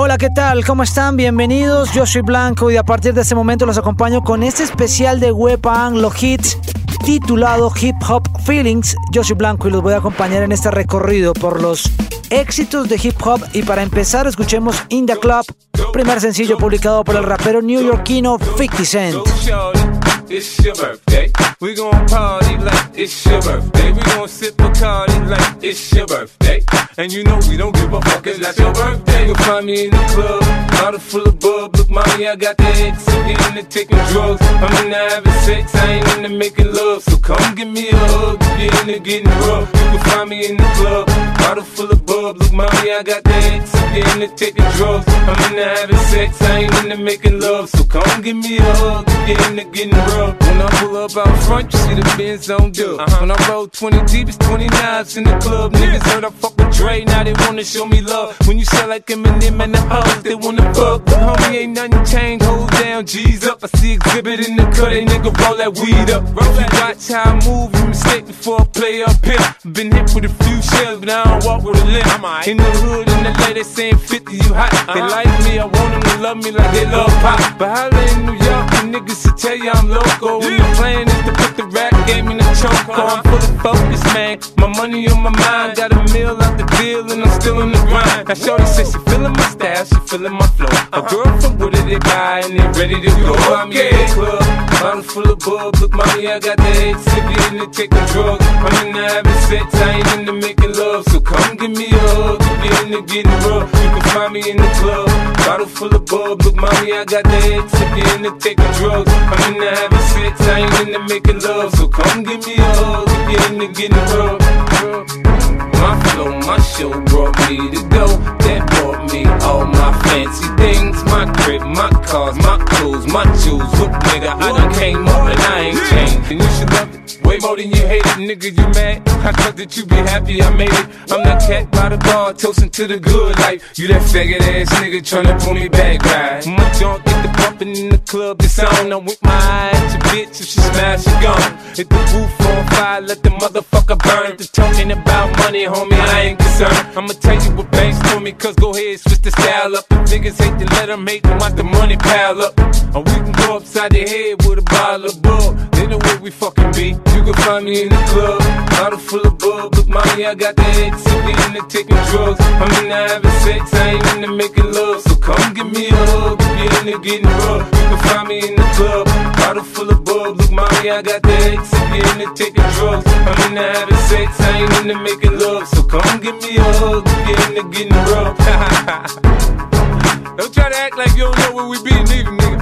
Hola, ¿qué tal? ¿Cómo están? Bienvenidos. Yo soy Blanco y a partir de este momento los acompaño con este especial de Wepa Anglo Hits titulado Hip Hop Feelings. Yo soy Blanco y los voy a acompañar en este recorrido por los éxitos de hip hop y para empezar escuchemos In the Club, primer sencillo publicado por el rapero neoyorquino 50 Cent. It's your birthday. We gon' party like it's your birthday. We gon' sip Bacardi like it's your birthday. And you know we don't give a fuck, it's your birthday. You'll find me in the club, bottle full of bub. Look, mommy, I got the X, I'm into taking drugs. I'm into having sex, I ain't into making love. So come give me a hug, you're into getting rough. You can find me in the club, bottle full of bub. Look, mommy, I got the X, I'm into taking drugs. I'm into having sex, I ain't into making love. So come give me a hug, you're into getting rough. When I pull up out front, you see the Benz on dub. Uh-huh. When I roll 20 deep, it's 29s in the club. Niggas heard I fuck with Dre, now they wanna show me love. When you sell like Eminem and the hoes, they wanna fuck. But homie, ain't nothing changed, hold down, G's up. I see exhibit in the cut, they nigga roll that weed up. Roll that watch how I move, you mistake before I play up here. Been hit with a few shells, but I don't walk with a limp. In the hood, in the lady saying 50, you hot. They uh-huh. like me, I want them to love me like they love pop. But holla in New York, the niggas to tell you I'm loco. And the plan is to put the rap game in the choke. I'm fully focused, man. My money on my mind. Got a meal out the deal, and I'm still in the grind. Now, Shorty says she feeling my style, she feeling my flow. A girl from Wooded, they buy, and they ready to go. I'm in the club, bottle full of bub. Look, mommy, I got the head sippy in the taking drugs. I'm in the having sex, I ain't into making love. So come give me a hug, if you're into getting rough. You can find me in the club, bottle full of bub. Look, mommy, I got the head sippy in the taking drugs. I'm in the having sex, I ain't into making love. So come give me a hug if you're into getting rough. My flow, my show brought me to go. That brought me all my fancy things. My crib, my cars, my clothes, my jewels. Look, nigga, I done came up and I ain't changed. And you should love it. Way more than you hate it, nigga, you mad? I thought that you be happy I made it. I'm that cat by the bar, toasting to the good life. You that faggot ass nigga tryna pull me back, right? My junk get the pumping in the club, it's on. I'm with my eyes, your bitch, if she smash, she gone. Hit the roof on fire, let the motherfucker burn. The talking about money, homie, I ain't concerned. I'ma tell you what banks told me, cause go ahead, switch the style up. Niggas hate to let them hate them, watch the money pile up. Or we can go upside the head with a bottle of bull. They know where we fucking be. You can find me in the club, bottle full of bub. Look, mommy, I got the head sippy into taking drugs. I'm into having sex, I ain't into making love. So come give me a hug if you're into getting rough. You can find me in the club, bottle full of bub. Look, mommy, I got the head sippy into taking drugs. I'm into having sex, I ain't into making love. So come give me a hug if you're into getting rough. don't try to act like you don't know where we be, nigga, nigga.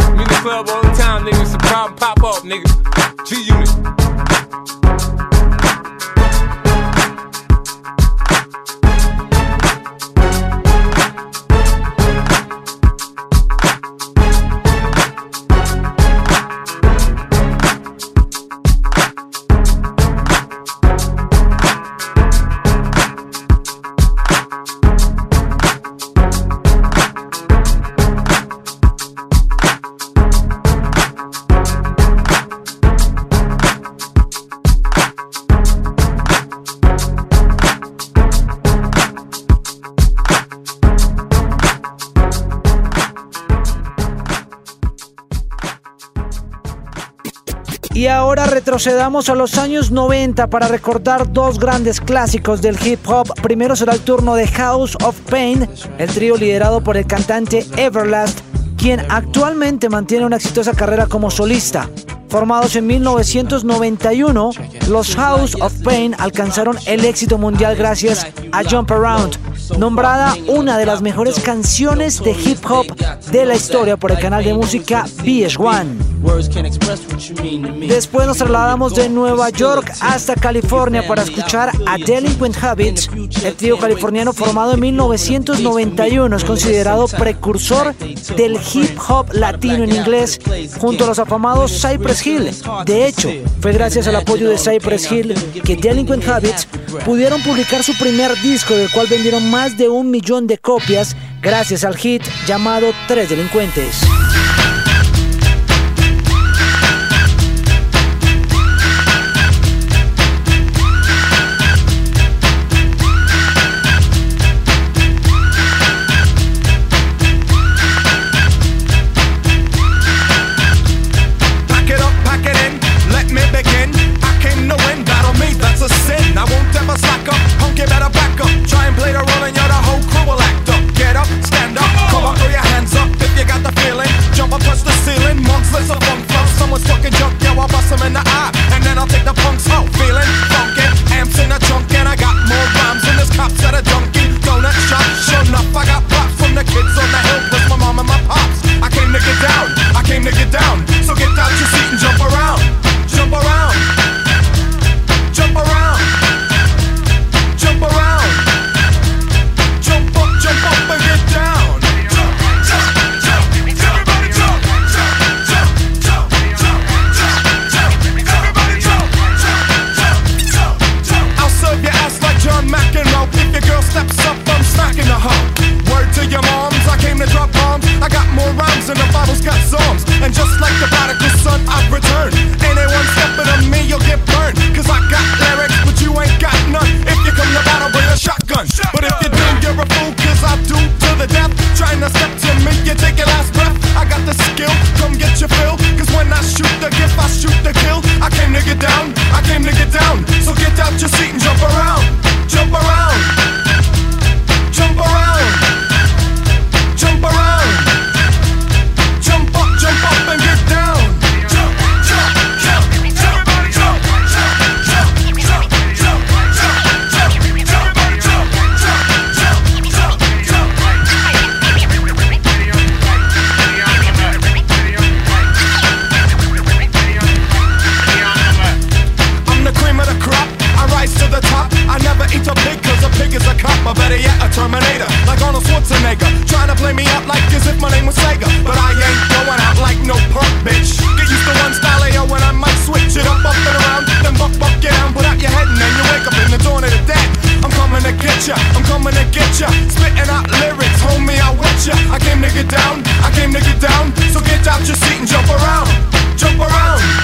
I'm in the club all the time, nigga. Some problem pop up, nigga. G Unit. Retrocedamos a los años 90 para recordar dos grandes clásicos del hip hop. Primero será el turno de House of Pain, el trío liderado por el cantante Everlast, quien actualmente mantiene una exitosa carrera como solista. Formados en 1991, los House of Pain alcanzaron el éxito mundial gracias a Jump Around, nombrada una de las mejores canciones de hip hop de la historia por el canal de música VH1. Después nos trasladamos de Nueva York hasta California para escuchar a Delinquent Habits. El trío californiano formado en 1991 es considerado precursor del hip hop latino en inglés junto a los afamados Cypress Hill. De hecho, fue gracias al apoyo de Cypress Hill que Delinquent Habits pudieron publicar su primer disco del cual vendieron más de un millón de copias gracias al hit llamado Tres Delincuentes. them in the eye, and then I'll take the punks out. Feeling funky, amps in a trunk, and I got more rhymes than this cops at a Dunkin' Donut shop. Sure enough, I got pop from the kids on the hill with my mom and my pops. I came to get down, I came to get down. So get out your seat and jump. Get down, I came to get down. So get out your seat and jump around, jump around,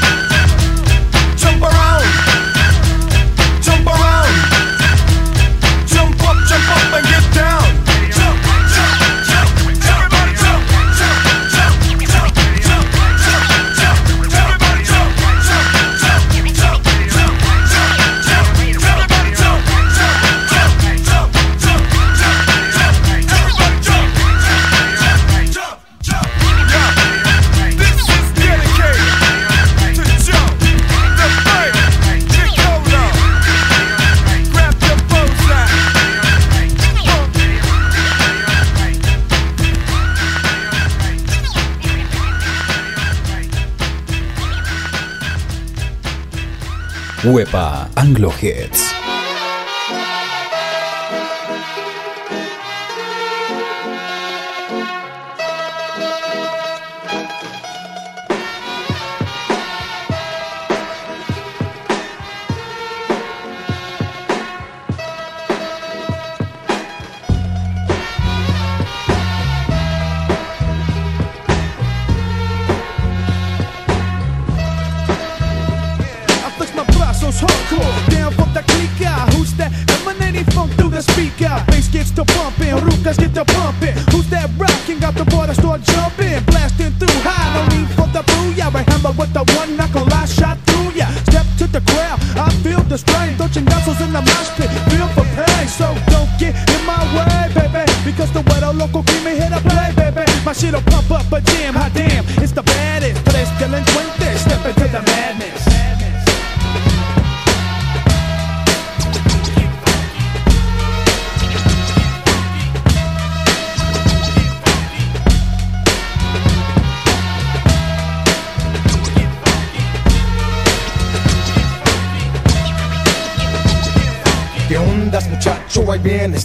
Huepa Anglo Hits. To Rukas get to pumping. Who's that rocking? Got the boy start jumping, blasting through high. No need for the booyah. Remember with the one knuckle I shot through ya. Step to the crowd, I feel the strain. Don't chingazos in the mosh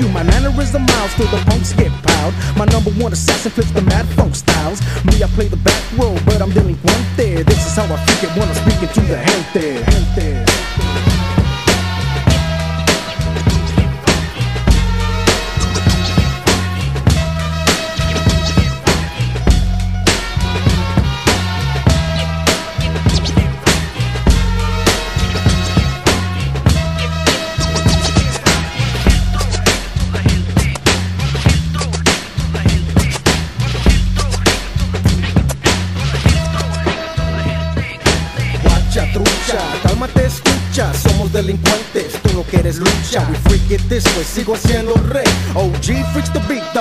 you. My mannerism miles till the punks get piled. My number one assassin flips the mad funk styles. Me, I play the back row, but I'm delinquent there. This is how I freak it when I'm speaking to the gente. gente.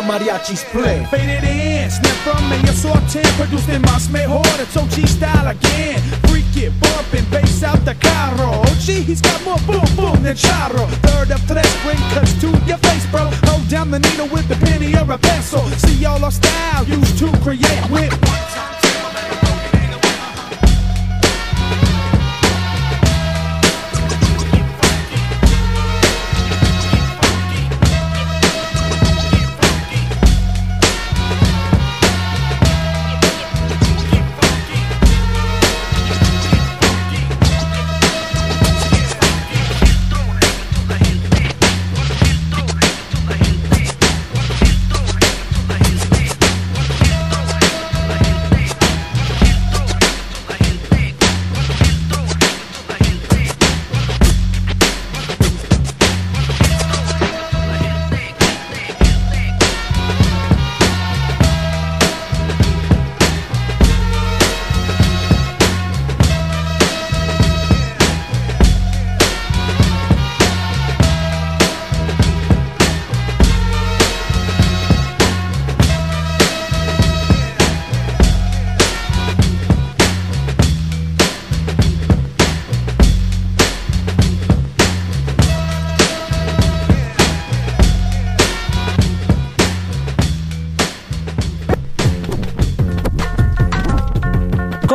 Mariachis play Faded in, snap from me, a sorted, produced in más mejor. It's OG style again. Freak it, bumping, bass out the carro. OG, oh, he's got more boom boom than charro. Third of tres, bring cuts to your face, bro. Hold down the needle with the penny or a pencil. See all our style used to create with.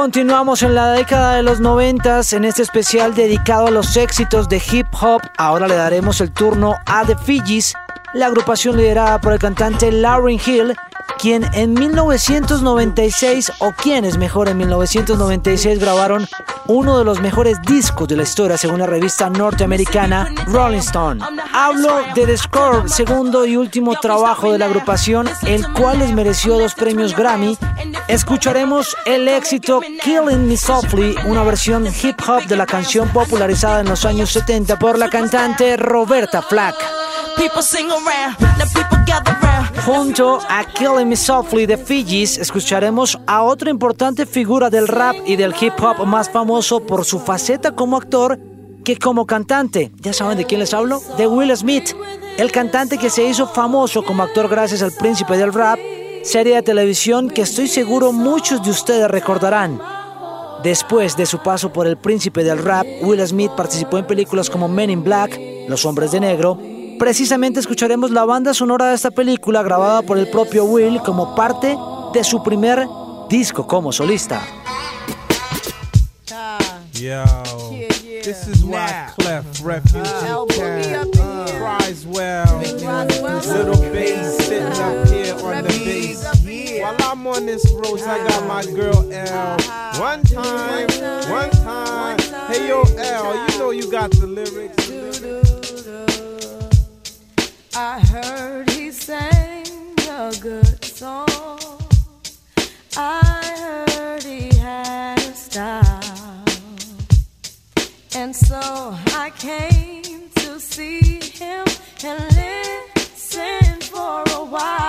Continuamos en la década de los noventas en este especial dedicado a los éxitos de hip hop. Ahora le daremos el turno a The Fijis, la agrupación liderada por el cantante Lauryn Hill, quien en 1996, o quienes mejor en 1996 grabaron uno de los mejores discos de la historia según la revista norteamericana Rolling Stone. Hablo de The Score, segundo y último trabajo de la agrupación, el cual les mereció dos premios Grammy. Escucharemos el éxito Killing Me Softly, una versión hip hop de la canción popularizada en los años 70 por la cantante Roberta Flack. Junto a Killing Me Softly de Fijis, escucharemos a otra importante figura del rap y del hip hop más famoso por su faceta como actor que como cantante. ¿Ya saben de quién les hablo? De Will Smith, el cantante que se hizo famoso como actor gracias al Príncipe del Rap, serie de televisión que estoy seguro muchos de ustedes recordarán. Después de su paso por el Príncipe del Rap, Will Smith participó en películas como Men in Black, Los Hombres de Negro, Precisamente escucharemos la banda sonora de esta película grabada por el propio Will como parte de su primer disco como solista. Yo, this is why Clef Refuge cries well. Little bass sitting up here on the bass. While I'm on this road, I got my girl L. One time, one time. Hey yo, L, you know you got the lyrics. I heard he sang a good song. I heard he had a style. And so I came to see him and listen for a while.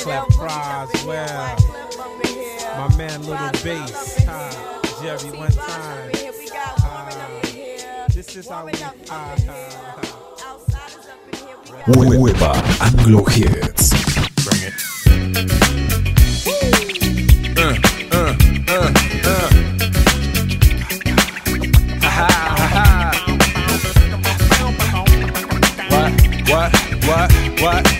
Clef Prize, well. My man Little Bass, uh, Jerry one time. Uh, this is how we. Uh, uh, Wepa Anglo Hits. Bring it. What? What? What? What?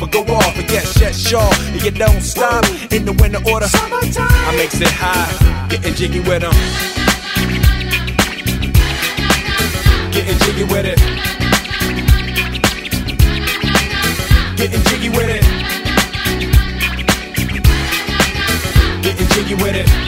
or go off, and get yes, sure. And you don't stop in the winter order. I makes it high, getting jiggy with them. Getting jiggy with it. Getting jiggy with it. Getting jiggy with it.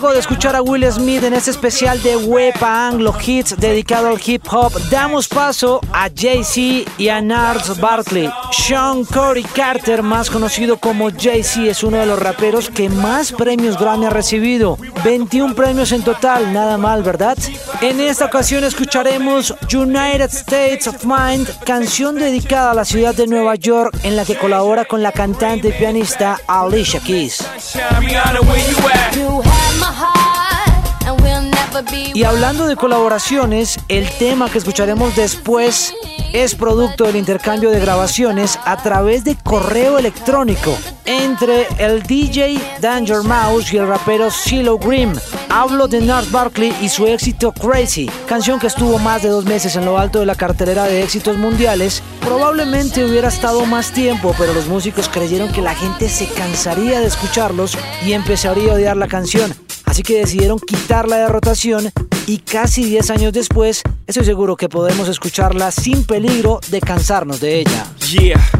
Luego de escuchar a Will Smith en este especial de Wepa Anglo Hits dedicado al hip hop, damos paso a Jay-Z y a Nars Barkley. Sean Corey Carter, más conocido como Jay-Z, es uno de los raperos que más premios Grammy ha recibido. 21 premios en total, nada mal, ¿verdad? En esta ocasión escucharemos United States of Mind, canción dedicada a la ciudad de Nueva York en la que colabora con la cantante y pianista Alicia Keys. Y hablando de colaboraciones, el tema que escucharemos después es producto del intercambio de grabaciones a través de correo electrónico entre el DJ Danger Mouse y el rapero CeeLo Grimm. Hablo de Nars Barkley y su éxito Crazy, canción que estuvo más de dos meses en lo alto de la cartelera de éxitos mundiales. Probablemente hubiera estado más tiempo, pero los músicos creyeron que la gente se cansaría de escucharlos y empezaría a odiar la canción. Así que decidieron quitarla de rotación y casi 10 años después estoy seguro que podemos escucharla sin peligro de cansarnos de ella. Yeah.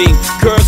is blinding,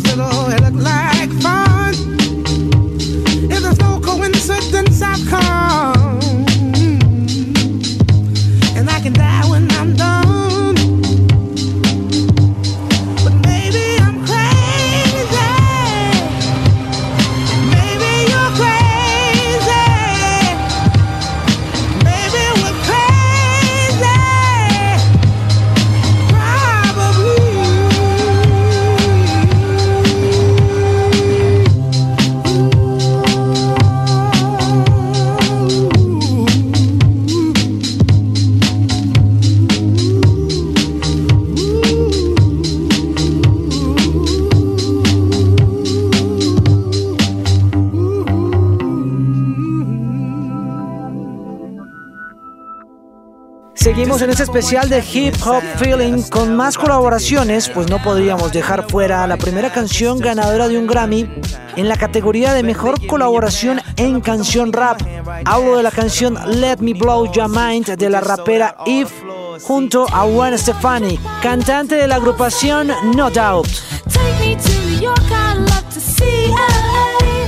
Seguimos like este especial de Hip Hop Feeling con más colaboraciones, pues no podríamos dejar fuera la primera canción ganadora de un Grammy en la categoría de mejor colaboración en canción rap. Hablo de la canción Let Me Blow Your Mind de la rapera Eve junto a Gwen Stefani, cantante de la agrupación No Doubt.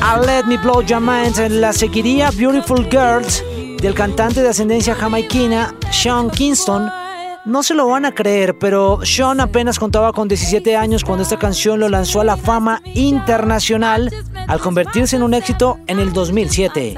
A Let Me Blow Your Mind la seguiría Beautiful Girls del cantante de ascendencia jamaiquina Sean Kingston. No se lo van a creer, pero Sean apenas contaba con 17 años cuando esta canción lo lanzó a la fama internacional al convertirse en un éxito en el 2007.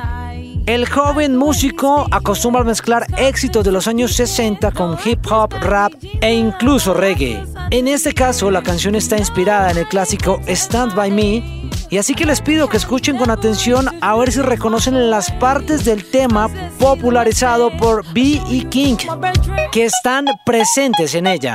El joven músico acostumbra a mezclar éxitos de los años 60 con hip hop, rap e incluso reggae. En este caso, la canción está inspirada en el clásico Stand By Me, y así que les pido que escuchen con atención a ver si reconocen las partes del tema popularizado por B. y King que están presentes en ella.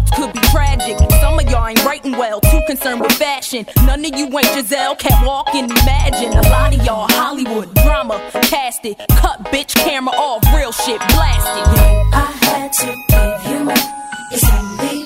results could be tragic. Some of y'all ain't writing well, too concerned with fashion. None of you ain't Giselle, can't walk and imagine. A lot of y'all Hollywood drama, cast it, cut bitch camera off, real shit blasted. I had to give you up. It's only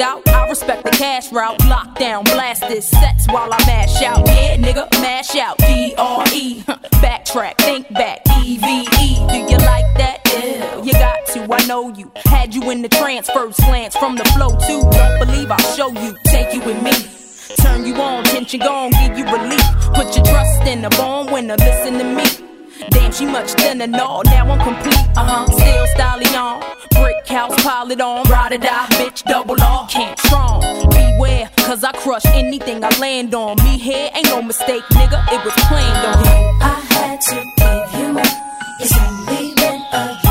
out. I respect the cash route. Lockdown, blast this sets while I mash out. Yeah, nigga, mash out. D R E. Backtrack, think back. E V E. Do you like that? Yeah, you got to. I know you. Had you in the transfer slants from the flow too. Don't believe I'll show you. Take you with me. Turn you on, tension gone, give you relief. Put your trust in the born winner, listen to me. Damn, she much thinner, no, now I'm complete. Uh huh, still styling on. Brick house, pile it on. Ride or die, bitch, double off. Can't strong. Beware, cause I crush anything I land on. Me here ain't no mistake, nigga, it was planned on. I had to give you more. It's only been a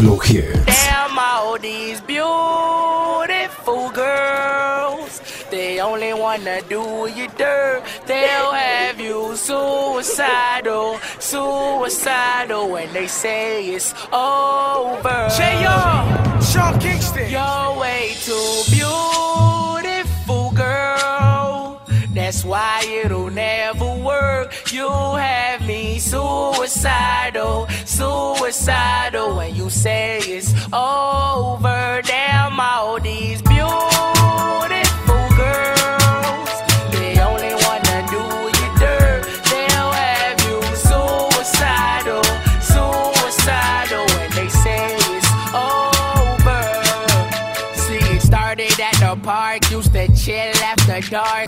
Nueva Anglo Hits. Damn all these beautiful girls. They only wanna do you dirt. They'll have you suicidal, suicidal when they say it's over. J.R. Sean Kingston. You're way too beautiful, girl. That's why it'll never work. You have suicidal, suicidal when you say it's over. Damn all these beautiful girls. They only wanna do you dirt. They'll have you suicidal, suicidal when they say it's over. See, it started at the park, used to chill after dark.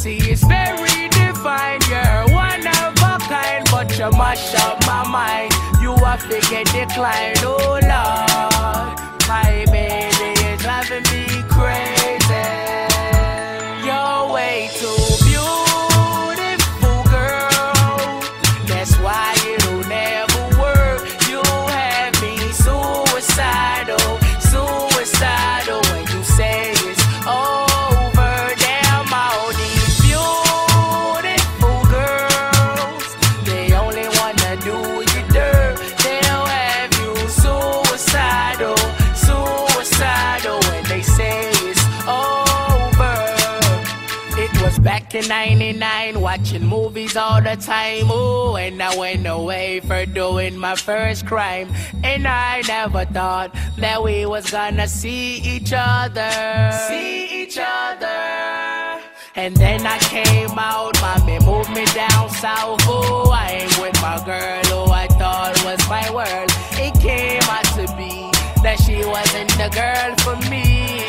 See, it's very divine. You're one of a kind, but you mash up my mind. You have to get declined. Oh, Lord. My baby is driving me crazy. You're way too all the time. Ooh, and I went away for doing my first crime. And I never thought that we was gonna see each other. See each other. And then I came out, mommy moved me down south. Oh, I ain't with my girl who I thought was my world. It came out to be that she wasn't the girl for me.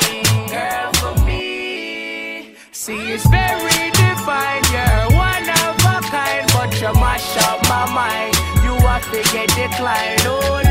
Girl for me. See, it's very divine. You're one of a you mash up my mind. You to get declined. Oh,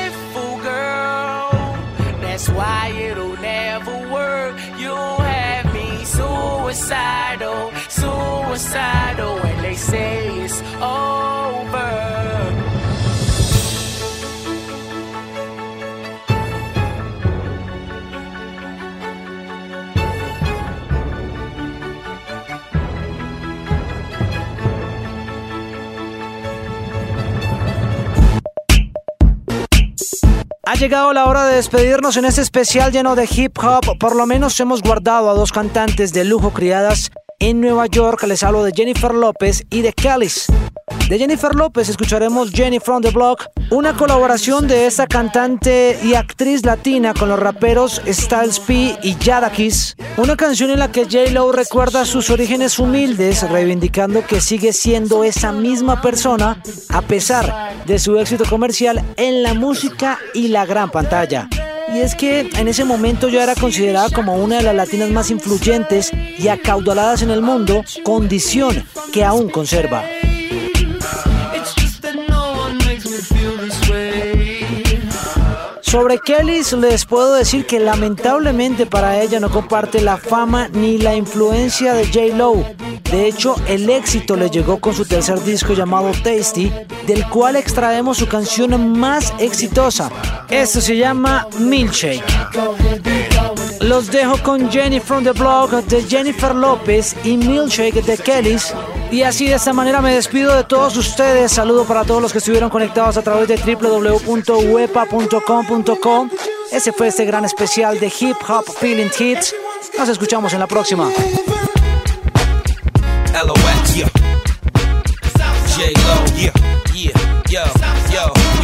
That's why it'll never work. You have me suicidal, suicidal and they say it's over. Ha llegado la hora de despedirnos en este especial lleno de hip hop. Por lo menos hemos guardado a dos cantantes de lujo criadas en Nueva York. Les hablo de Jennifer López y de Kellys. De Jennifer López escucharemos Jenny from the Block, una colaboración de esta cantante y actriz latina con los raperos Styles P y Jadakiss. Una canción en la que J-Lo recuerda sus orígenes humildes, reivindicando que sigue siendo esa misma persona a pesar de su éxito comercial en la música y la gran pantalla. Y es que en ese momento ya era considerada como una de las latinas más influyentes y acaudaladas en el mundo, condición que aún conserva. Sobre Kellys les puedo decir que lamentablemente para ella no comparte la fama ni la influencia de J. Lo. De hecho, el éxito le llegó con su tercer disco llamado Tasty, del cual extraemos su canción más exitosa. Esto se llama Milkshake. Los dejo con Jenny from the Blog de Jennifer López y Milkshake de Kellys. Y así de esta manera me despido de todos ustedes. Saludo para todos los que estuvieron conectados a través de www.wepa.com.co. Ese fue este gran especial de Hip Hop Feeling Hits. Nos escuchamos en la próxima.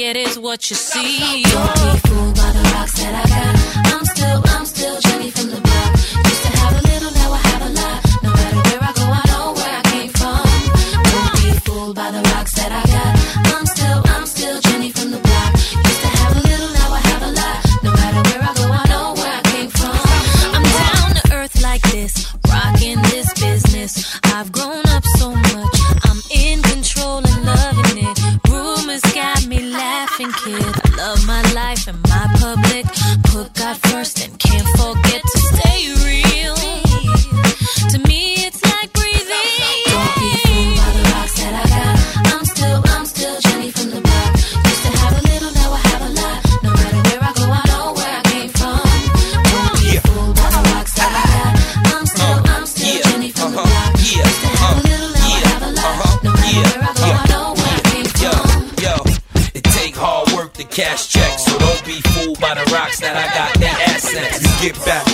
get is what you see. Don't be fooled by the rocks that I got.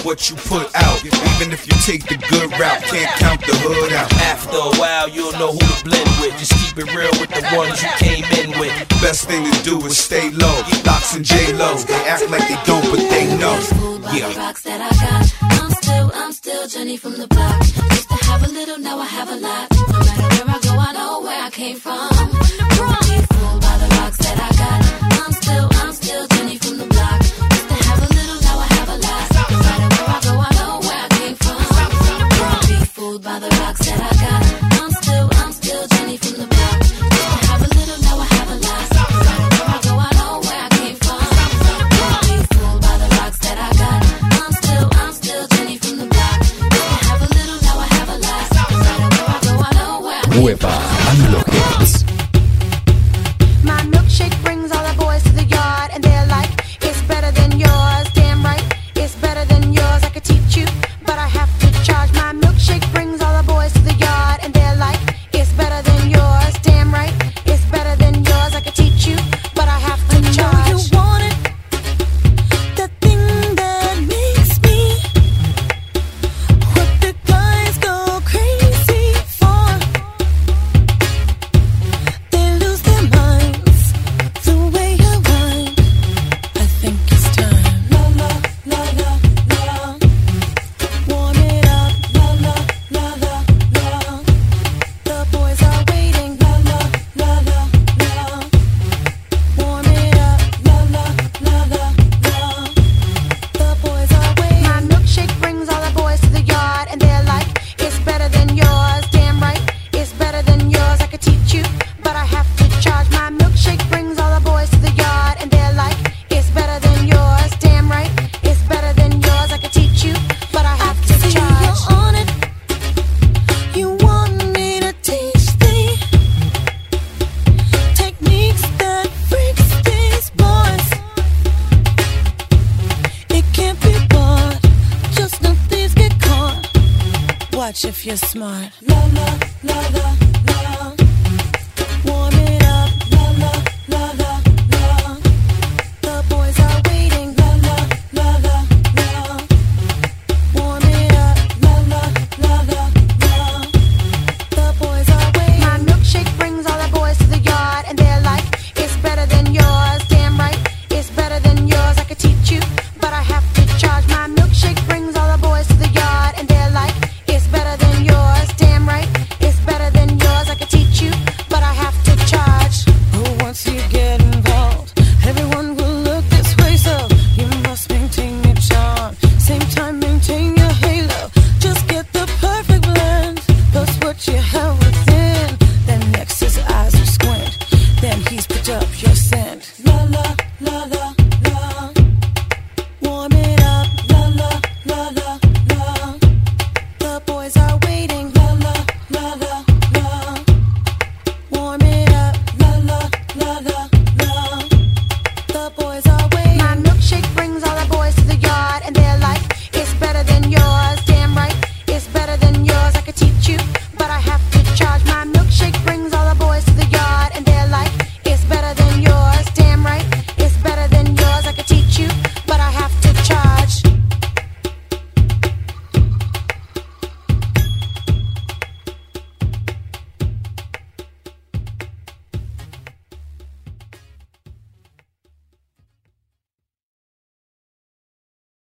What you put out. Even if you take the good route, can't count the hood out. After a while, you'll know who to blend with. Just keep it real with the ones you came in with. Best thing to do is stay low. LOX and J-Lo, they act like they don't, but they know. Yeah. rocks that I got. I'm still, I'm still Jenny from the block. Used to have a little, now I have a lot. No matter where I go, I know where I came from.